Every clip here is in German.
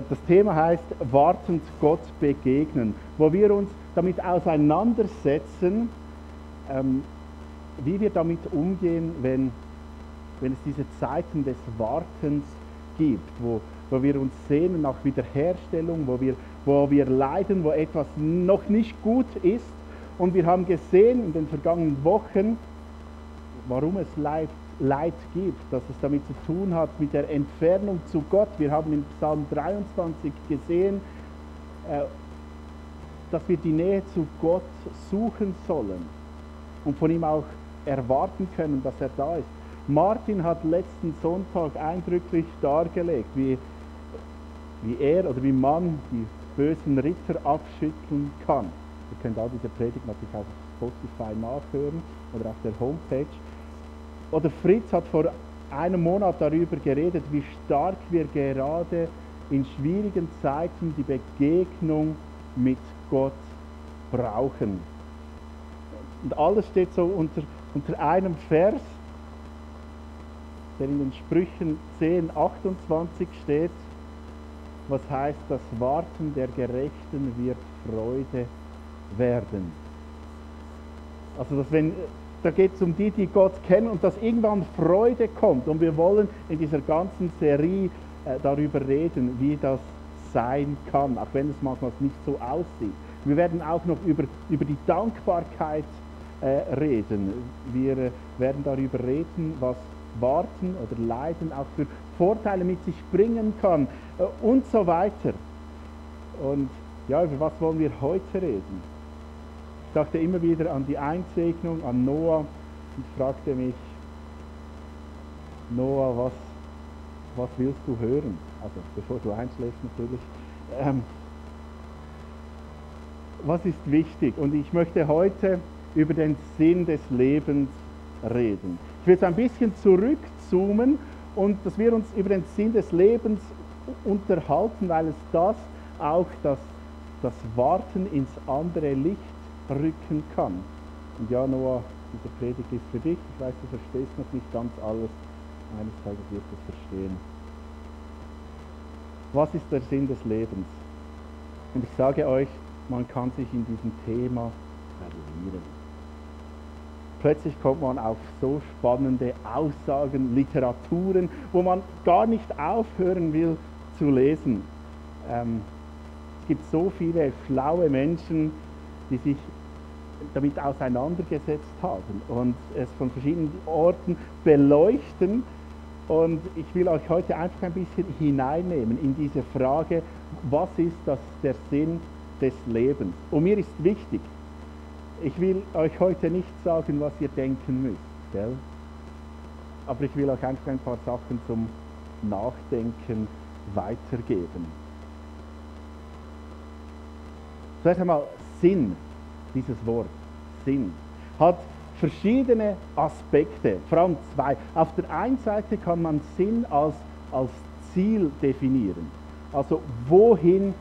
Das Thema heißt wartend Gott begegnen, wo wir uns damit auseinandersetzen, ähm, wie wir damit umgehen, wenn, wenn es diese Zeiten des Wartens gibt, wo, wo wir uns sehnen nach Wiederherstellung, wo wir, wo wir leiden, wo etwas noch nicht gut ist. Und wir haben gesehen in den vergangenen Wochen, warum es Leid, Leid gibt, dass es damit zu tun hat mit der Entfernung zu Gott. Wir haben in Psalm 23 gesehen, äh, dass wir die Nähe zu Gott suchen sollen und von ihm auch erwarten können, dass er da ist. Martin hat letzten Sonntag eindrücklich dargelegt, wie, wie er oder wie man die bösen Ritter abschütteln kann. Ihr könnt all diese Predigt natürlich auf Spotify nachhören oder auf der Homepage. Oder Fritz hat vor einem Monat darüber geredet, wie stark wir gerade in schwierigen Zeiten die Begegnung mit Gott brauchen. Und alles steht so unter, unter einem Vers, der in den Sprüchen 10, 28 steht, was heißt, das Warten der Gerechten wird Freude werden. Also, dass wenn, da geht es um die, die Gott kennen und dass irgendwann Freude kommt. Und wir wollen in dieser ganzen Serie äh, darüber reden, wie das sein kann, auch wenn es manchmal nicht so aussieht. Wir werden auch noch über, über die Dankbarkeit äh, reden. Wir äh, werden darüber reden, was Warten oder Leiden auch für Vorteile mit sich bringen kann äh, und so weiter. Und ja, über was wollen wir heute reden? Ich dachte immer wieder an die Einsegnung, an Noah und fragte mich, Noah, was, was willst du hören? Also bevor du einschläfst natürlich. Ähm, was ist wichtig? Und ich möchte heute über den Sinn des Lebens reden. Ich will jetzt ein bisschen zurückzoomen und dass wir uns über den Sinn des Lebens unterhalten, weil es das auch das, das Warten ins andere Licht rücken kann. Und ja, Noah, diese Predigt ist für dich. Ich weiß, du verstehst noch nicht ganz alles. Eines Tages wirst du es verstehen. Was ist der Sinn des Lebens? Und ich sage euch, man kann sich in diesem Thema verlieren. Plötzlich kommt man auf so spannende Aussagen, Literaturen, wo man gar nicht aufhören will zu lesen. Ähm, es gibt so viele schlaue Menschen, die sich damit auseinandergesetzt haben und es von verschiedenen Orten beleuchten. Und ich will euch heute einfach ein bisschen hineinnehmen in diese Frage, was ist das der Sinn des Lebens? Und mir ist wichtig, ich will euch heute nicht sagen, was ihr denken müsst, gell? aber ich will euch einfach ein paar Sachen zum Nachdenken weitergeben. Zuerst einmal Sinn, dieses Wort, Sinn, hat verschiedene Aspekte, vor allem zwei. Auf der einen Seite kann man Sinn als, als Ziel definieren. Also wohin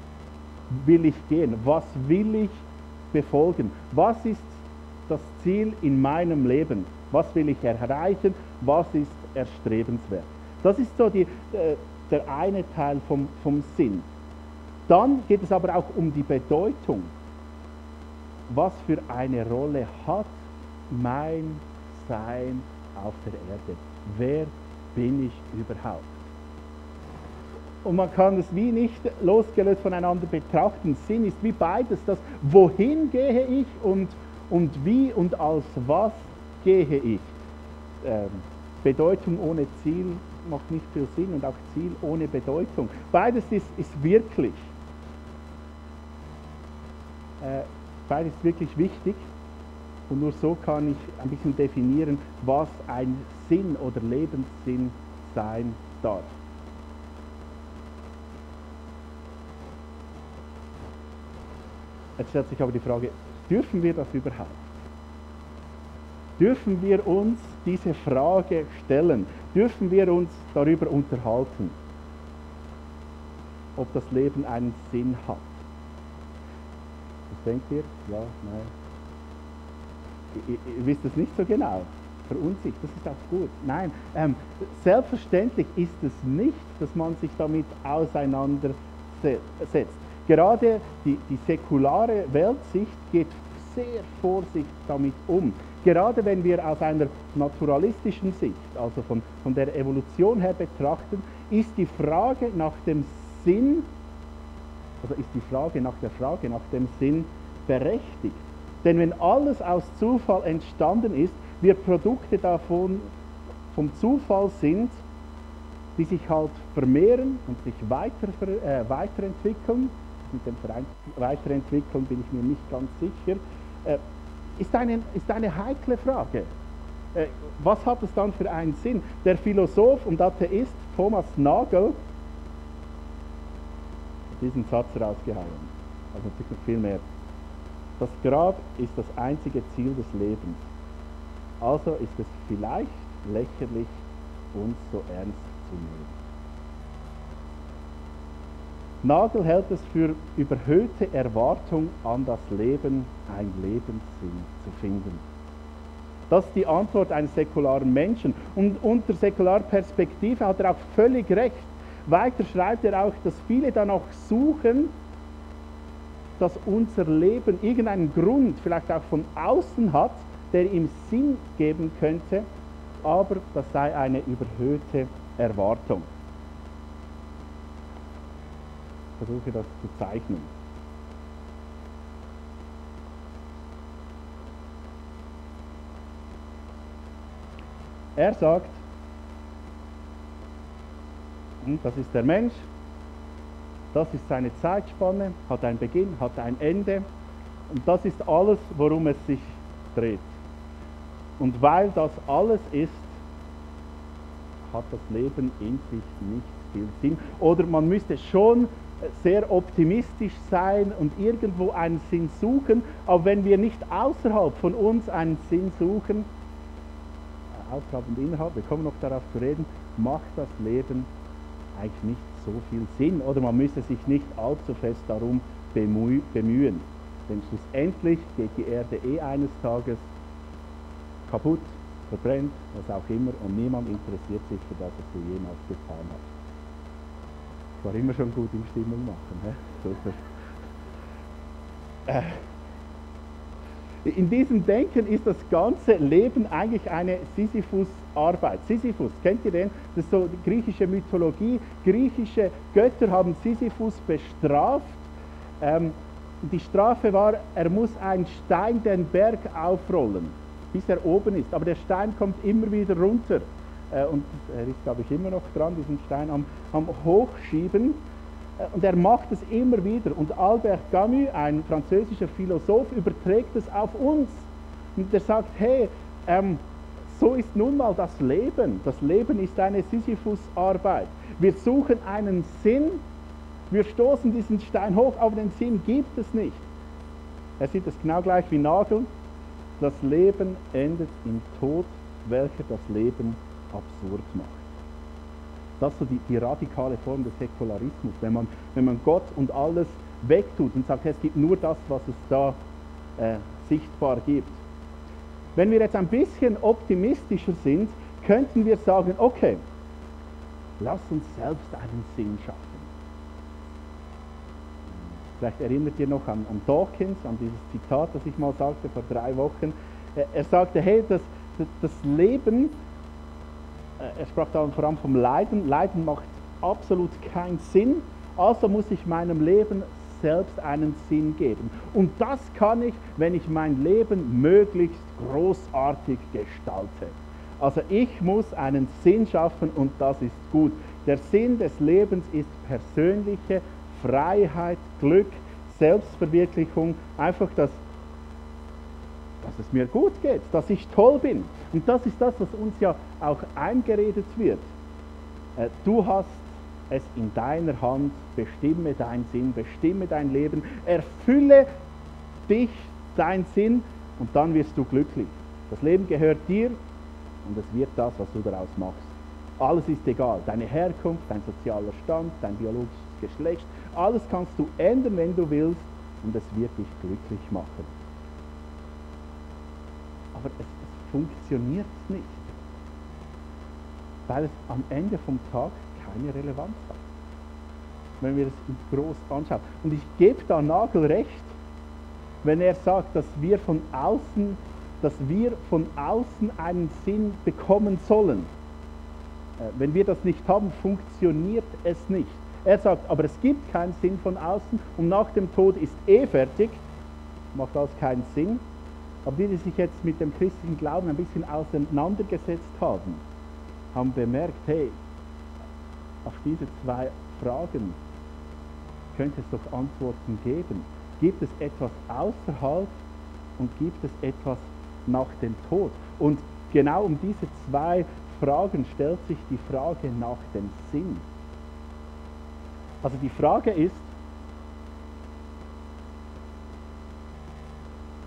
will ich gehen? Was will ich befolgen? Was ist das Ziel in meinem Leben? Was will ich erreichen? Was ist erstrebenswert? Das ist so die, äh, der eine Teil vom, vom Sinn. Dann geht es aber auch um die Bedeutung. Was für eine Rolle hat mein Sein auf der Erde? Wer bin ich überhaupt? Und man kann es wie nicht losgelöst voneinander betrachten. Sinn ist wie beides, das wohin gehe ich und, und wie und als was gehe ich. Ähm, Bedeutung ohne Ziel macht nicht viel Sinn und auch Ziel ohne Bedeutung. Beides ist, ist wirklich. Äh, beides ist wirklich wichtig. Und nur so kann ich ein bisschen definieren, was ein Sinn oder Lebenssinn sein darf. Jetzt stellt sich aber die Frage, dürfen wir das überhaupt? Dürfen wir uns diese Frage stellen? Dürfen wir uns darüber unterhalten, ob das Leben einen Sinn hat? Was denkt ihr? Ja, nein. Ihr, ihr wisst es nicht so genau. Verunsichert, das ist auch gut. Nein, ähm, selbstverständlich ist es nicht, dass man sich damit auseinandersetzt setzt. Gerade die, die säkulare Weltsicht geht sehr vorsichtig damit um. Gerade wenn wir aus einer naturalistischen Sicht, also von, von der Evolution her betrachten, ist die Frage nach dem Sinn, also ist die Frage nach der Frage nach dem Sinn berechtigt. Denn wenn alles aus Zufall entstanden ist, wir Produkte davon vom Zufall sind, die sich halt vermehren und sich weiter, äh, weiterentwickeln, mit dem Weiterentwickeln bin ich mir nicht ganz sicher, äh, ist, eine, ist eine heikle Frage. Äh, was hat es dann für einen Sinn? Der Philosoph und Atheist Thomas Nagel diesen Satz rausgehauen. Also viel mehr. Das Grab ist das einzige Ziel des Lebens. Also ist es vielleicht lächerlich, uns so ernst zu nehmen. Nagel hält es für überhöhte Erwartung an das Leben, ein Lebenssinn zu finden. Das ist die Antwort eines säkularen Menschen. Und unter säkularer Perspektive hat er auch völlig recht. Weiter schreibt er auch, dass viele danach suchen, dass unser Leben irgendeinen Grund vielleicht auch von außen hat, der ihm Sinn geben könnte, aber das sei eine überhöhte Erwartung. Ich versuche das zu zeichnen. Er sagt, das ist der Mensch, das ist seine Zeitspanne, hat einen Beginn, hat ein Ende und das ist alles, worum es sich dreht. Und weil das alles ist, hat das Leben in sich nicht viel Sinn. Oder man müsste schon sehr optimistisch sein und irgendwo einen Sinn suchen, aber wenn wir nicht außerhalb von uns einen Sinn suchen, außerhalb und innerhalb, wir kommen noch darauf zu reden, macht das Leben eigentlich nicht so viel Sinn oder man müsste sich nicht allzu fest darum bemühen. Denn schlussendlich geht die Erde eh eines Tages kaputt, verbrennt, was auch immer und niemand interessiert sich für das, was du jemals getan hast war immer schon gut in Stimmung machen. He? Super. Äh, in diesem Denken ist das ganze Leben eigentlich eine Sisyphus-Arbeit. Sisyphus, kennt ihr den? Das ist so die griechische Mythologie. Griechische Götter haben Sisyphus bestraft. Ähm, die Strafe war, er muss einen Stein den Berg aufrollen, bis er oben ist. Aber der Stein kommt immer wieder runter. Äh, und er ist, glaube ich, immer noch dran, diesen Stein am, am Hochschieben. Äh, und er macht es immer wieder. Und Albert Camus, ein französischer Philosoph, überträgt es auf uns. Und er sagt, hey, ähm, so ist nun mal das Leben. Das Leben ist eine Sisyphus-Arbeit. Wir suchen einen Sinn, wir stoßen diesen Stein hoch, aber den Sinn gibt es nicht. Er sieht es genau gleich wie Nagel. Das Leben endet im Tod, welcher das Leben absurd macht. Das ist so die, die radikale Form des Säkularismus, wenn man, wenn man Gott und alles wegtut und sagt, es gibt nur das, was es da äh, sichtbar gibt. Wenn wir jetzt ein bisschen optimistischer sind, könnten wir sagen, okay, lass uns selbst einen Sinn schaffen. Vielleicht erinnert ihr noch an, an Dawkins, an dieses Zitat, das ich mal sagte vor drei Wochen. Er sagte, hey, das, das Leben äh, er sprach dann vor allem vom Leiden. Leiden macht absolut keinen Sinn, also muss ich meinem Leben selbst einen Sinn geben. Und das kann ich, wenn ich mein Leben möglichst großartig gestalte. Also ich muss einen Sinn schaffen und das ist gut. Der Sinn des Lebens ist persönliche Freiheit, Glück, Selbstverwirklichung, einfach das dass es mir gut geht, dass ich toll bin. Und das ist das, was uns ja auch eingeredet wird. Äh, du hast es in deiner Hand, bestimme deinen Sinn, bestimme dein Leben, erfülle dich, dein Sinn und dann wirst du glücklich. Das Leben gehört dir und es wird das, was du daraus machst. Alles ist egal. Deine Herkunft, dein sozialer Stand, dein biologisches Geschlecht, alles kannst du ändern, wenn du willst und es wird dich glücklich machen aber es, es funktioniert nicht, weil es am Ende vom Tag keine Relevanz hat. wenn wir es groß anschauen. Und ich gebe da Nagel recht, wenn er sagt, dass wir von außen, dass wir von außen einen Sinn bekommen sollen. Äh, wenn wir das nicht haben, funktioniert es nicht. Er sagt, aber es gibt keinen Sinn von außen und nach dem Tod ist eh fertig, macht das keinen Sinn. Aber die, die sich jetzt mit dem christlichen Glauben ein bisschen auseinandergesetzt haben, haben bemerkt, hey, auf diese zwei Fragen könnte es doch Antworten geben. Gibt es etwas außerhalb und gibt es etwas nach dem Tod? Und genau um diese zwei Fragen stellt sich die Frage nach dem Sinn. Also die Frage ist,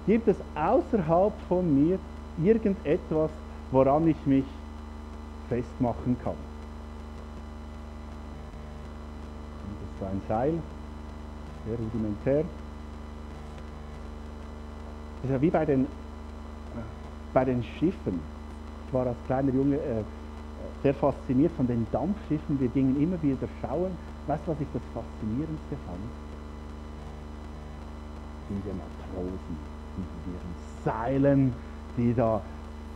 gibt es außerhalb von mir irgendetwas, woran ich mich festmachen kann? Das ist ein Seil, sehr rudimentär. Das ja wie bei den, bei den Schiffen. Ich war als kleiner Junge äh, sehr fasziniert von den Dampfschiffen. Wir gingen immer wieder schauen. Weißt du, was ich das Faszinierendste fand? Diese Matrosen mit ihren Seilen, die da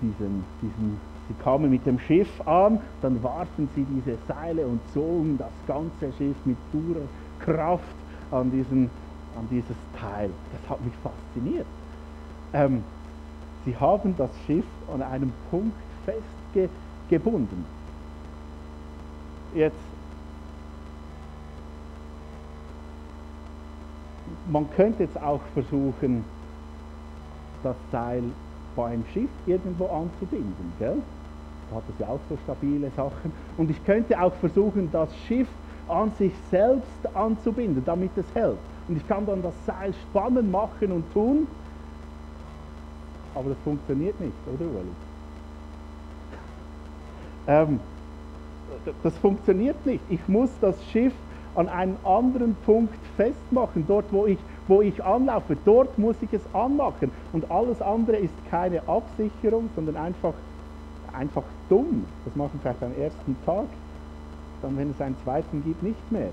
diesen, diesen, sie kamen mit dem Schiff an, dann warfen sie diese Seile und zogen das ganze Schiff mit purer Kraft an, diesen, an dieses Teil. Das hat mich fasziniert. Ähm, sie haben das Schiff an einem Punkt festgebunden. Jetzt, man könnte jetzt auch versuchen, das Seil bei einem Schiff irgendwo anzubinden. Gell? Da hat es ja auch so stabile Sachen. Und ich könnte auch versuchen, das Schiff an sich selbst anzubinden, damit es hält. Und ich kann dann das Seil spannen, machen und tun. Aber das funktioniert nicht, oder Ueli? Ähm, das funktioniert nicht. Ich muss das Schiff an einen anderen Punkt festmachen, dort wo ich, wo ich anlaufe, dort muss ich es anmachen. Und alles andere ist keine Absicherung, sondern einfach, einfach dumm. Das machen wir vielleicht am ersten Tag, dann wenn es einen zweiten gibt, nicht mehr.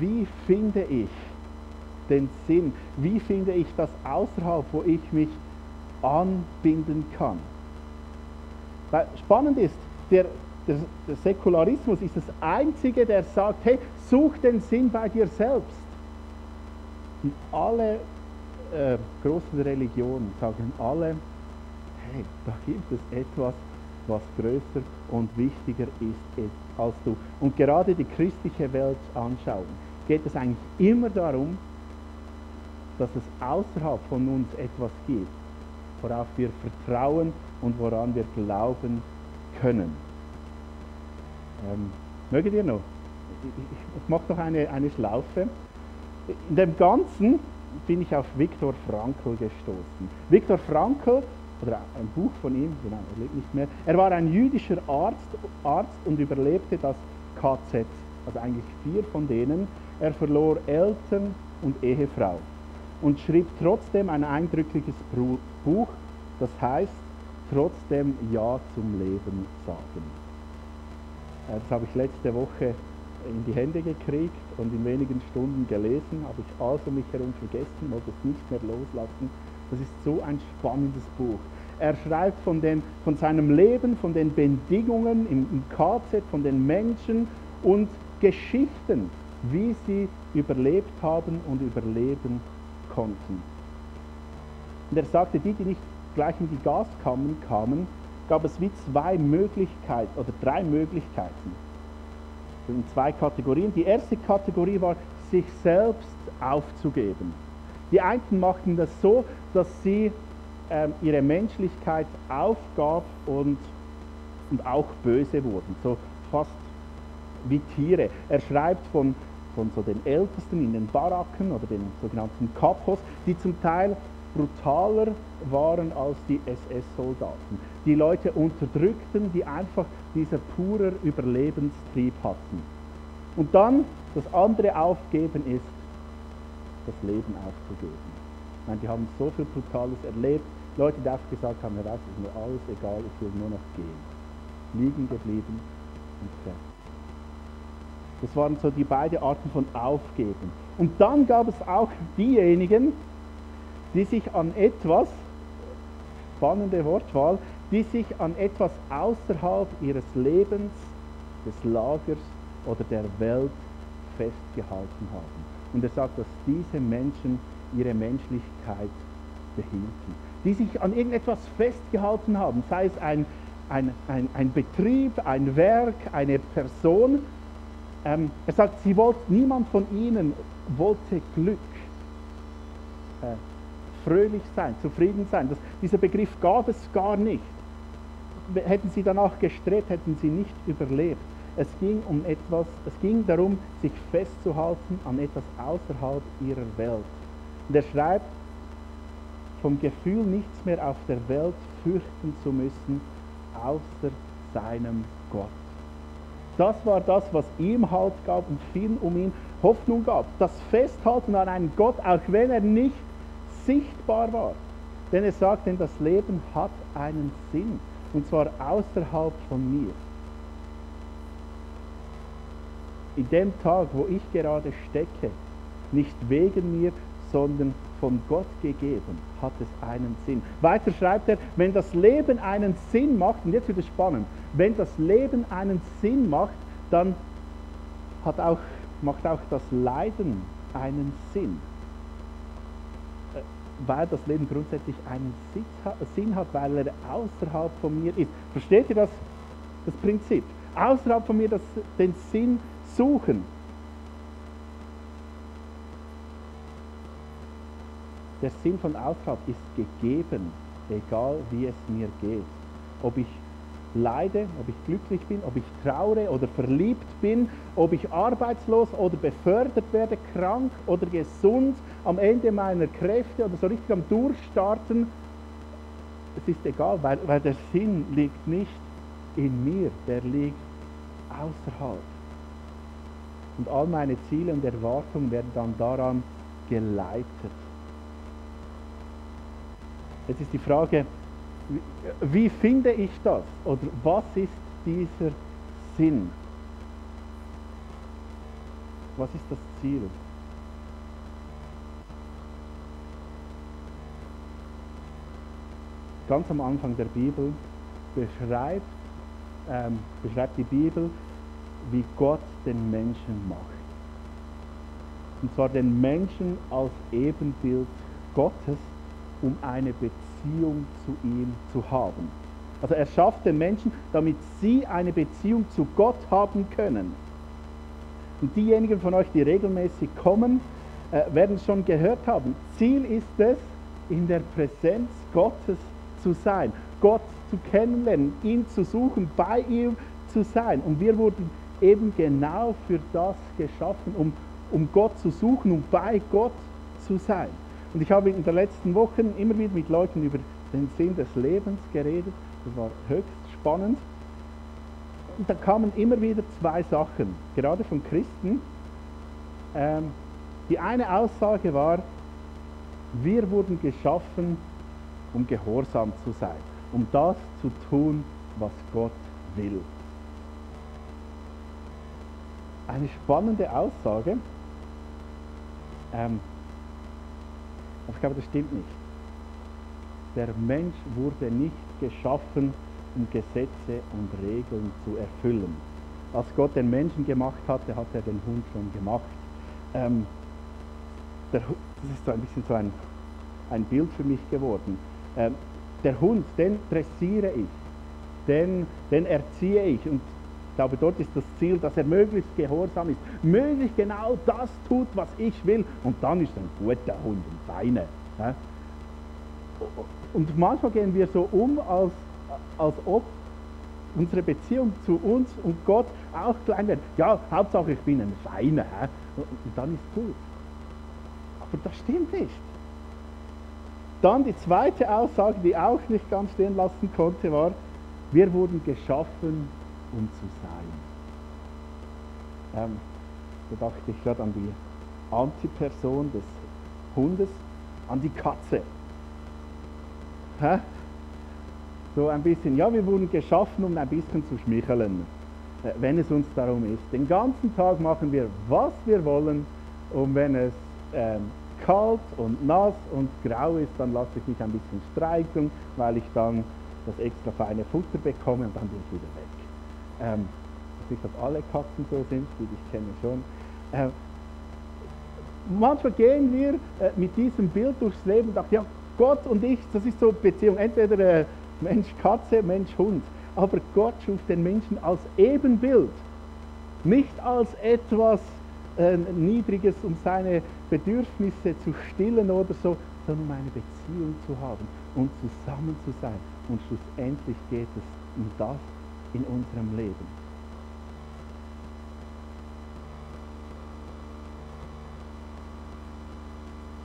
Wie finde ich den Sinn? Wie finde ich das außerhalb, wo ich mich anbinden kann? Weil spannend ist, der, der, der Säkularismus ist das Einzige, der sagt, hey, such den Sinn bei dir selbst. Und alle äh, großen Religionen sagen alle, hey, da gibt es etwas, was größer und wichtiger ist als du. Und gerade die christliche Welt anschauen, geht es eigentlich immer darum, dass es außerhalb von uns etwas gibt, worauf wir vertrauen und woran wir glauben können. Ähm, möget ihr noch? Ich, mache noch eine, eine Schlaufe. In dem Ganzen bin ich auf Viktor Frankl gestoßen. Viktor Frankl, oder ein Buch von ihm, genau, er lebt nicht mehr, er war ein jüdischer Arzt, Arzt und überlebte das KZ, also eigentlich vier von denen. Er verlor Eltern und Ehefrau und schrieb trotzdem ein eindrückliches Buch, das heißt trotzdem Ja zum Leben sagen. Äh, das habe ich letzte Woche in die Hände gekriegt und in wenigen Stunden gelesen, habe ich um mich herum vergessen, wollte es nicht mehr loslassen. Das ist so ein spannendes Buch. Er schreibt von, den, von seinem Leben, von den Bedingungen im, im KZ, von den Menschen und Geschichten, wie sie überlebt haben und überleben konnten. Und er sagte, die, die nicht gleich in die Gaskammern kamen, gab es wie zwei Möglichkeiten oder drei Möglichkeiten. In zwei Kategorien. Die erste Kategorie war, sich selbst aufzugeben. Die einen machten das so, dass sie ähm, ihre Menschlichkeit aufgab und, und auch böse wurden, so fast wie Tiere. Er schreibt von, von so den Ältesten in den Baracken oder den sogenannten Kapos, die zum Teil brutaler waren als die SS-Soldaten. Die Leute unterdrückten, die einfach dieser purer Überlebenstrieb hatten. Und dann das andere Aufgeben ist, das Leben aufzugeben. Ich meine, die haben so viel Brutales erlebt. Leute, die einfach gesagt haben, Herr, es ist mir alles egal, ich will nur noch gehen. liegen geblieben und fertig. Das waren so die beiden Arten von Aufgeben. Und dann gab es auch diejenigen, die sich an etwas, spannende Wortwahl, die sich an etwas außerhalb ihres Lebens, des Lagers oder der Welt festgehalten haben. Und er sagt, dass diese Menschen ihre Menschlichkeit behielten. Die sich an irgendetwas festgehalten haben, sei es ein, ein, ein, ein Betrieb, ein Werk, eine Person. Ähm, er sagt, sie wollte, niemand von ihnen wollte Glück, äh, fröhlich sein, zufrieden sein. Das, dieser Begriff gab es gar nicht. Hätten sie danach gestrebt, hätten sie nicht überlebt. Es ging um etwas, es ging darum, sich festzuhalten an etwas außerhalb ihrer Welt. Und er schreibt, vom Gefühl, nichts mehr auf der Welt fürchten zu müssen, außer seinem Gott. Das war das, was ihm Halt gab und vielen um ihn Hoffnung gab. Das Festhalten an einen Gott, auch wenn er nicht sichtbar war. Denn er sagt, denn das Leben hat einen Sinn, und zwar außerhalb von mir. In dem Tag, wo ich gerade stecke, nicht wegen mir, sondern von Gott gegeben, hat es einen Sinn. Weiter schreibt er, wenn das Leben einen Sinn macht, und jetzt wird es spannend, wenn das Leben einen Sinn macht, dann hat auch, macht auch das Leiden einen Sinn. Äh, weil das Leben grundsätzlich einen Sinn hat, weil er außerhalb von mir ist. Versteht ihr das, das Prinzip? Außerhalb von mir das, den Sinn suchen. Der Sinn von außerhalb ist gegeben, egal wie es mir geht. Ob ich leide, ob ich glücklich bin, ob ich traure oder verliebt bin, ob ich arbeitslos oder befördert werde, krank oder gesund, am Ende meiner Kräfte oder so richtig am Durchstarten. Es ist egal, weil, weil der Sinn liegt nicht in mir, der liegt außerhalb. Und all meine Ziele und Erwartungen werden dann daran geleitet. Jetzt ist die Frage, wie finde ich das? Oder was ist dieser Sinn? Was ist das Ziel? Ganz am Anfang der Bibel beschreibt, ähm, beschreibt die Bibel, wie Gott den Menschen macht. Und zwar den Menschen als Ebenbild Gottes um eine Beziehung zu ihm zu haben. Also er schafft den Menschen, damit sie eine Beziehung zu Gott haben können. Und diejenigen von euch, die regelmäßig kommen, äh, werden schon gehört haben, Ziel ist es, in der Präsenz Gottes zu sein, Gott zu kennenlernen, ihn zu suchen, bei ihm zu sein. Und wir wurden eben genau für das geschaffen, um, um Gott zu suchen, um bei Gott zu sein. Und ich habe in den letzten Wochen immer wieder mit Leuten über den Sinn des Lebens geredet. Das war höchst spannend. Und da kamen immer wieder zwei Sachen, gerade von Christen. Ähm, die eine Aussage war, wir wurden geschaffen, um gehorsam zu sein, um das zu tun, was Gott will. Eine spannende Aussage. Ähm, aber ich glaube, das stimmt nicht. Der Mensch wurde nicht geschaffen, um Gesetze und Regeln zu erfüllen. Als Gott den Menschen gemacht hatte, hat er den Hund schon gemacht. Ähm, der, das ist so ein bisschen so ein, ein Bild für mich geworden. Ähm, der Hund, den dressiere ich, den, den erziehe ich und glaube, dort ist das Ziel, dass er möglichst gehorsam ist, möglichst genau das tut, was ich will. Und dann ist ein guter Hund, ein feiner. Und manchmal gehen wir so um, als, als ob unsere Beziehung zu uns und Gott auch klein wird. Ja, Hauptsache ich bin ein Feiner. Und dann ist gut. Aber das stimmt nicht. Dann die zweite Aussage, die auch nicht ganz stehen lassen konnte, war, wir wurden geschaffen um zu sein. Ähm, da dachte ich gerade an die Antiperson des Hundes, an die Katze. Hä? So ein bisschen, ja, wir wurden geschaffen, um ein bisschen zu schmicheln, äh, wenn es uns darum ist. Den ganzen Tag machen wir, was wir wollen und wenn es ähm, kalt und nass und grau ist, dann lasse ich mich ein bisschen streicheln, weil ich dann das extra feine Futter bekomme und dann bin ich wieder weg. Ähm, nicht, ob alle Katzen so sind, die ich kenne schon. Äh, manchmal gehen wir äh, mit diesem Bild durchs Leben und sagen, ja, Gott und ich, das ist so Beziehung, entweder äh, Mensch-Katze, Mensch-Hund. Aber Gott schuf den Menschen als Ebenbild, nicht als etwas äh, Niedriges, um seine Bedürfnisse zu stillen oder so, sondern um eine Beziehung zu haben und zusammen zu sein. Und schlussendlich geht es um das in unserem Leben.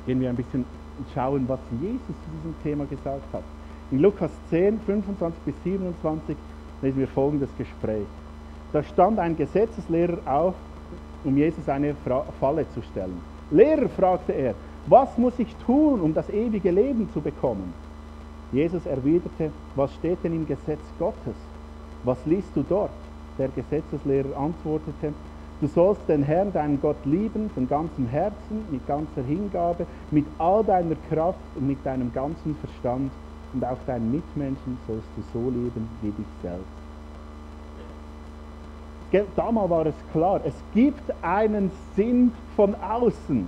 Gehen wir ein bisschen schauen, was Jesus zu diesem Thema gesagt hat. In Lukas 10, 25 bis 27 lesen wir folgendes Gespräch. Da stand ein Gesetzeslehrer auf, um Jesus eine Falle zu stellen. Lehrer, fragte er, was muss ich tun, um das ewige Leben zu bekommen? Jesus erwiderte, was steht denn im Gesetz Gottes? Was liest du dort? Der Gesetzeslehrer antwortete, du sollst den Herrn, deinen Gott lieben, von ganzem Herzen, mit ganzer Hingabe, mit all deiner Kraft und mit deinem ganzen Verstand und auch deinen Mitmenschen sollst du so lieben wie dich selbst. Damals war es klar, es gibt einen Sinn von außen.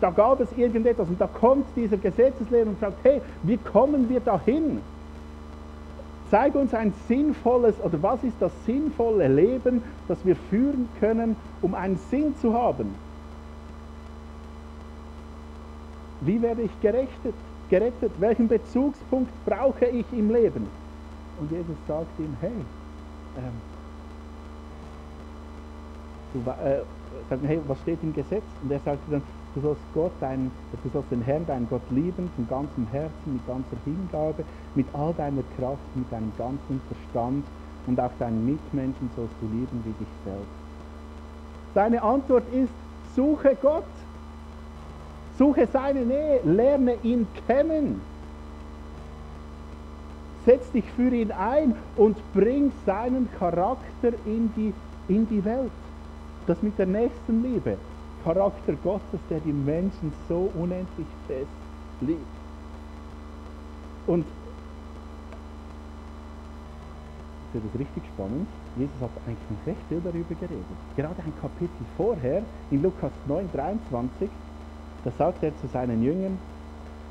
Da gab es irgendetwas und da kommt dieser Gesetzeslehrer und sagt, hey, wie kommen wir dahin? Zeig uns ein sinnvolles, oder was ist das sinnvolle Leben, das wir führen können, um einen Sinn zu haben? Wie werde ich gerechtet? gerettet? Welchen Bezugspunkt brauche ich im Leben? Und Jesus sagt ihm, hey, ähm, du, äh, sagt, hey, was steht im Gesetz? Und er sagt dann, du sollst Gott, dein, du sollst den Herrn, deinen Gott lieben, von ganzem Herzen, mit ganzer Hingabe, mit all deiner Kraft, mit deinem ganzen Verstand und auch deinen Mitmenschen sollst du lieben wie dich selbst. Seine Antwort ist, suche Gott. Suche seine Nähe, lerne ihn kennen. Setz dich für ihn ein und bring seinen Charakter in die, in die Welt. Das mit der nächsten Liebe. Charakter Gottes, der die Menschen so unendlich fest liebt. Und ist das richtig spannend. Jesus hat eigentlich recht viel darüber geredet. Gerade ein Kapitel vorher, in Lukas 9, 23, da sagt er zu seinen Jüngern,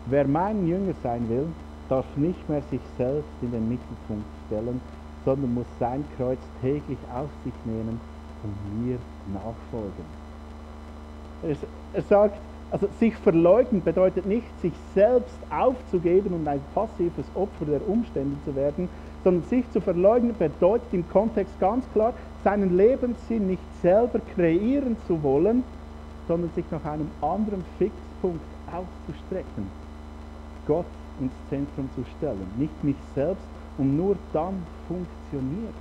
wer mein Jünger sein will, darf nicht mehr sich selbst in den Mittelpunkt stellen, sondern muss sein Kreuz täglich auf sich nehmen und mir nachfolgen. Er, sagt, also sich verleugnen bedeutet nicht, sich selbst aufzugeben und ein passives Opfer der Umstände zu werden, sondern sich zu verleugnen bedeutet im Kontext ganz klar, seinen Lebenssinn nicht selber kreieren zu wollen, sondern sich nach einem anderen Fixpunkt auszustrecken. Gott ins Zentrum zu stellen, nicht mich selbst und nur dann funktioniert.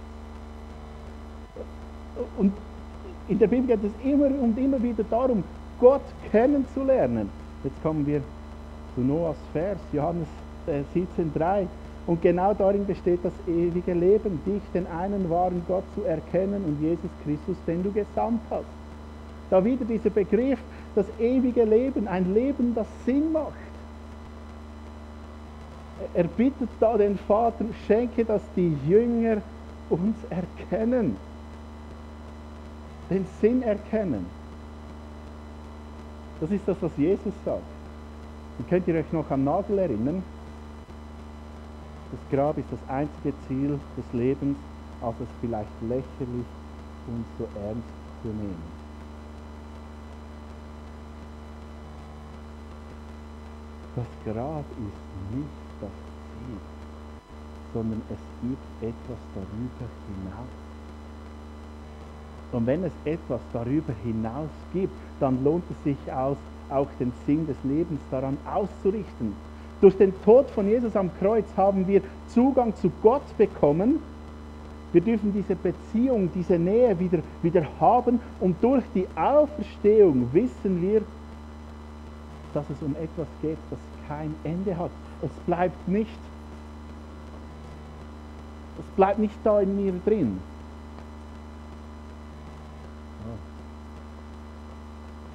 Und in der Bibel geht es immer und immer wieder darum, Gott kennenzulernen. Jetzt kommen wir zu Noahs Vers, Johannes 17,3. Äh, und genau darin besteht das ewige Leben, dich, den einen wahren Gott zu erkennen und Jesus Christus, den du gesandt hast. Da wieder dieser Begriff, das ewige Leben, ein Leben, das Sinn macht. Er bittet da den Vater, schenke, dass die Jünger uns erkennen, den Sinn erkennen. Das ist das, was Jesus sagt. Und könnt ihr euch noch an Nagel erinnern? Das Grab ist das einzige Ziel des Lebens, als es vielleicht lächerlich und so ernst zu nehmen. Das Grab ist nicht das Ziel, sondern es gibt etwas darüber hinaus. Und wenn es etwas darüber hinaus gibt, dann lohnt es sich aus, auch den Sinn des Lebens daran auszurichten. Durch den Tod von Jesus am Kreuz haben wir Zugang zu Gott bekommen. Wir dürfen diese Beziehung, diese Nähe wieder, wieder haben und durch die Auferstehung wissen wir, dass es um etwas geht, das kein Ende hat. Es bleibt nicht das bleibt nicht da in mir drin.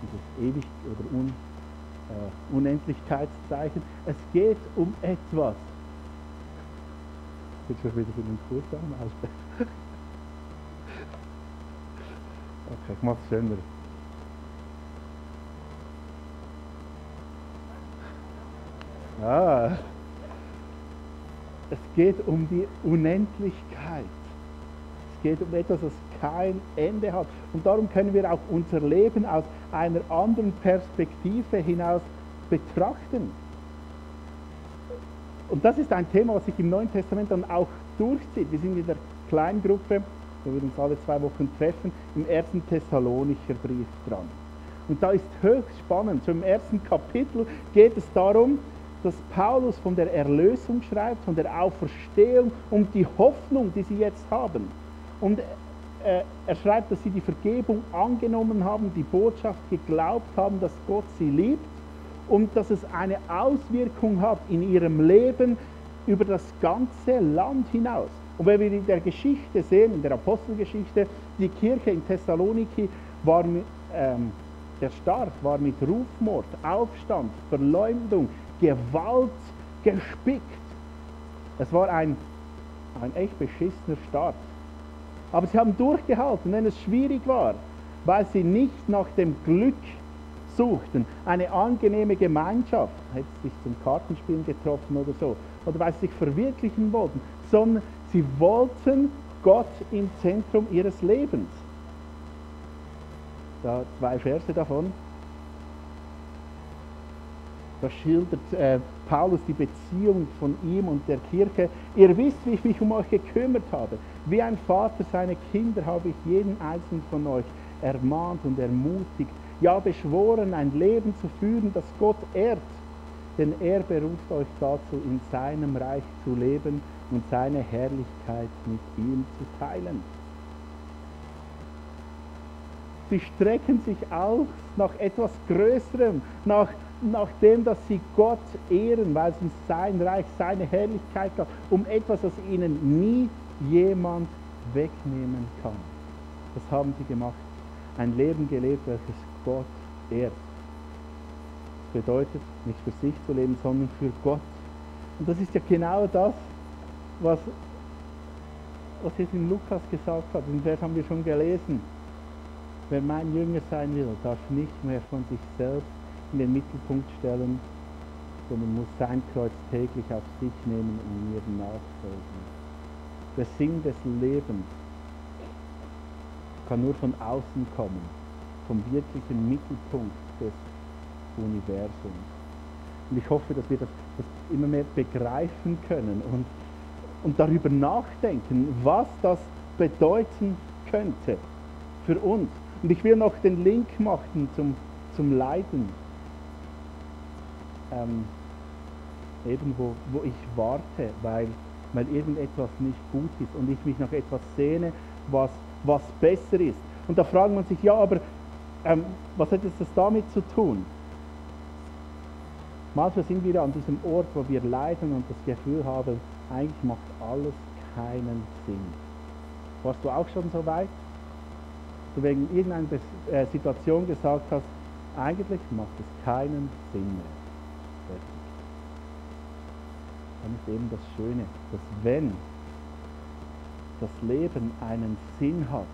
Dieses ewig oder un, äh, Unendlichkeitszeichen. Es geht um etwas. Jetzt schon wieder für den Kurs an. Okay, ich mache es schöner. Ah, es geht um die Unendlichkeit. Es geht um etwas, das kein Ende hat. Und darum können wir auch unser Leben aus einer anderen Perspektive hinaus betrachten. Und das ist ein Thema, was sich im Neuen Testament dann auch durchzieht. Wir sind in der Kleingruppe, wo wir uns alle zwei Wochen treffen, im ersten Thessalonicher Brief dran. Und da ist höchst spannend. So im ersten Kapitel geht es darum, dass Paulus von der Erlösung schreibt, von der Auferstehung und die Hoffnung, die sie jetzt haben. Und äh, er schreibt, dass sie die Vergebung angenommen haben, die Botschaft geglaubt haben, dass Gott sie liebt und dass es eine Auswirkung hat in ihrem Leben über das ganze Land hinaus. Und wenn wir in der Geschichte sehen, in der Apostelgeschichte, die Kirche in Thessaloniki war mit, ähm, der Start war mit Rufmord, Aufstand, Verleumdung, Gewalt gespickt. Es war ein, ein echt beschissener Start. Aber sie haben durchgehalten, wenn es schwierig war, weil sie nicht nach dem Glück suchten, eine angenehme Gemeinschaft, hätte sich zum Kartenspielen getroffen oder so, oder weil sie sich verwirklichen wollten, sondern sie wollten Gott im Zentrum ihres Lebens. Da zwei Verse davon. Da schildert äh, Paulus die Beziehung von ihm und der Kirche. Ihr wisst, wie ich mich um euch gekümmert habe. Wie ein Vater seine Kinder habe ich jeden einzelnen von euch ermahnt und ermutigt, ja beschworen, ein Leben zu führen, das Gott ehrt. Denn er beruft euch dazu, in seinem Reich zu leben und seine Herrlichkeit mit ihm zu teilen. Sie strecken sich aus nach etwas Größerem, nach, nach dem, dass sie Gott ehren, weil es um sein Reich, seine Herrlichkeit geht, um etwas, das ihnen nie jemand wegnehmen kann. Das haben sie gemacht. Ein Leben gelebt, welches Gott ehrt. Das bedeutet, nicht für sich zu leben, sondern für Gott. Und das ist ja genau das, was, was jetzt in Lukas gesagt hat. Den Vers haben wir schon gelesen. Wer mein Jünger sein will, darf nicht mehr von sich selbst in den Mittelpunkt stellen, sondern muss sein Kreuz täglich auf sich nehmen und mir nachfolgen. Der Sinn des Lebens kann nur von außen kommen, vom wirklichen Mittelpunkt des Universums. Und ich hoffe, dass wir das, das immer mehr begreifen können und, und darüber nachdenken, was das bedeuten könnte für uns. Und ich will noch den Link machen zum, zum Leiden. Ähm, eben wo, wo ich warte, weil, weil irgendetwas nicht gut ist und ich mich nach etwas sehne, was, was besser ist. Und da fragt man sich, ja, aber ähm, was hat das damit zu tun? Manchmal sind wir an diesem Ort, wo wir leiden und das Gefühl haben, eigentlich macht alles keinen Sinn. Warst du auch schon so weit? Du wegen irgendeiner äh, Situation gesagt hast, eigentlich macht es keinen Sinn mehr. Dann ist eben das Schöne, dass wenn das Leben einen Sinn hat,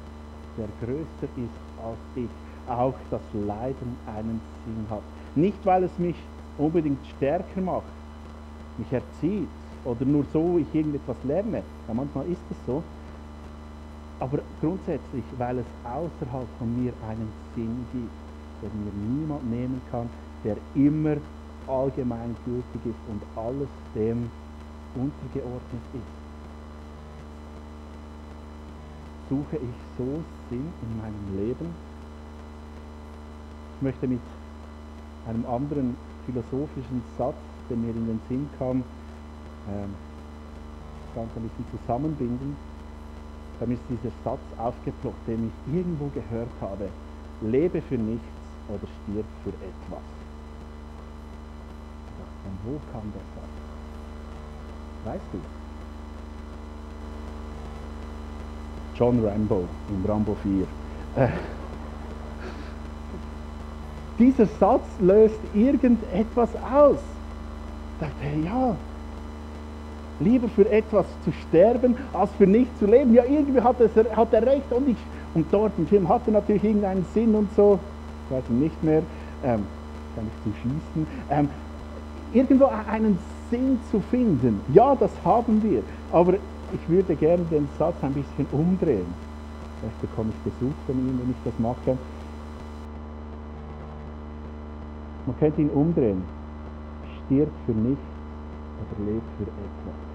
der größer ist als ich, auch das Leiden einen Sinn hat. Nicht, weil es mich unbedingt stärker macht, mich erzieht oder nur so ich irgendetwas lerne. Ja, manchmal ist es so. Aber grundsätzlich, weil es außerhalb von mir einen Sinn gibt, den mir niemand nehmen kann, der immer allgemeingültig ist und alles dem untergeordnet ist. Suche ich so Sinn in meinem Leben? Ich möchte mit einem anderen philosophischen Satz, der mir in den Sinn kam, ähm, ganz ein bisschen zusammenbinden. Da ist dieser Satz aufgeploppt, den ich irgendwo gehört habe. Lebe für nichts oder stirb für etwas. Von wo kam der Satz? Weißt du? John Rambo in Rambo 4. Äh, dieser Satz löst irgendetwas aus. Ich dachte, ja, lieber für etwas zu sterben, als für nichts zu leben. Ja, irgendwie hat, es, hat er recht. Und, ich, und dort im Film hatte natürlich irgendeinen Sinn und so. Ich weiß nicht mehr. Ähm, kann ich zu schießen. Ähm, irgendwo einen Sinn zu finden. Ja, das haben wir. Aber ich würde gerne den Satz ein bisschen umdrehen. Vielleicht bekomme ich Besuch von ihm, wenn ich das mache. Man könnte ihn umdrehen. Stirb für nichts oder lebt für etwas.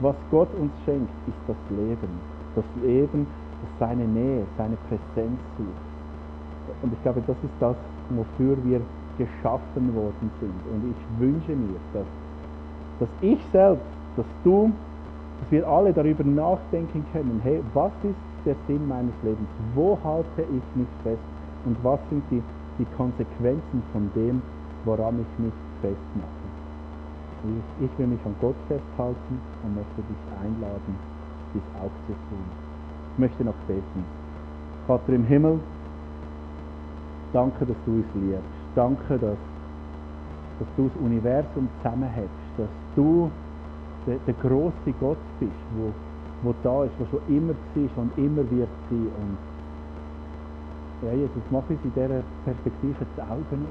Was Gott uns schenkt, ist das Leben. Das Leben, das seine Nähe, seine Präsenz sucht. Und ich glaube, das ist das, wofür wir geschaffen worden sind. Und ich wünsche mir, dass, dass ich selbst, dass du, dass wir alle darüber nachdenken können, hey, was ist der Sinn meines Lebens? Wo halte ich mich fest? Und was sind die, die Konsequenzen von dem, woran ich mich festmache? Ich, ich will mich an Gott festhalten und möchte dich einladen, dies auch zu tun. Ich möchte noch beten. Vater im Himmel, danke, dass du uns liebst. Danke, dass, dass du das Universum zusammenhältst, dass du der, der große Gott bist, wo, wo da ist, wo schon immer war und immer wird sein. Und ja, Jesus, mach uns in dieser Perspektive die Augen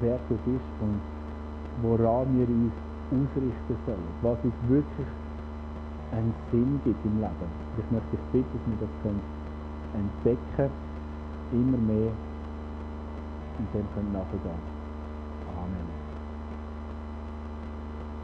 wer du bist und woran wir uns ausrichten sollen, was uns wirklich einen Sinn gibt im Leben. Ich möchte dich bitten, dass wir das entdecken immer mehr und dem können nachgehen. Amen.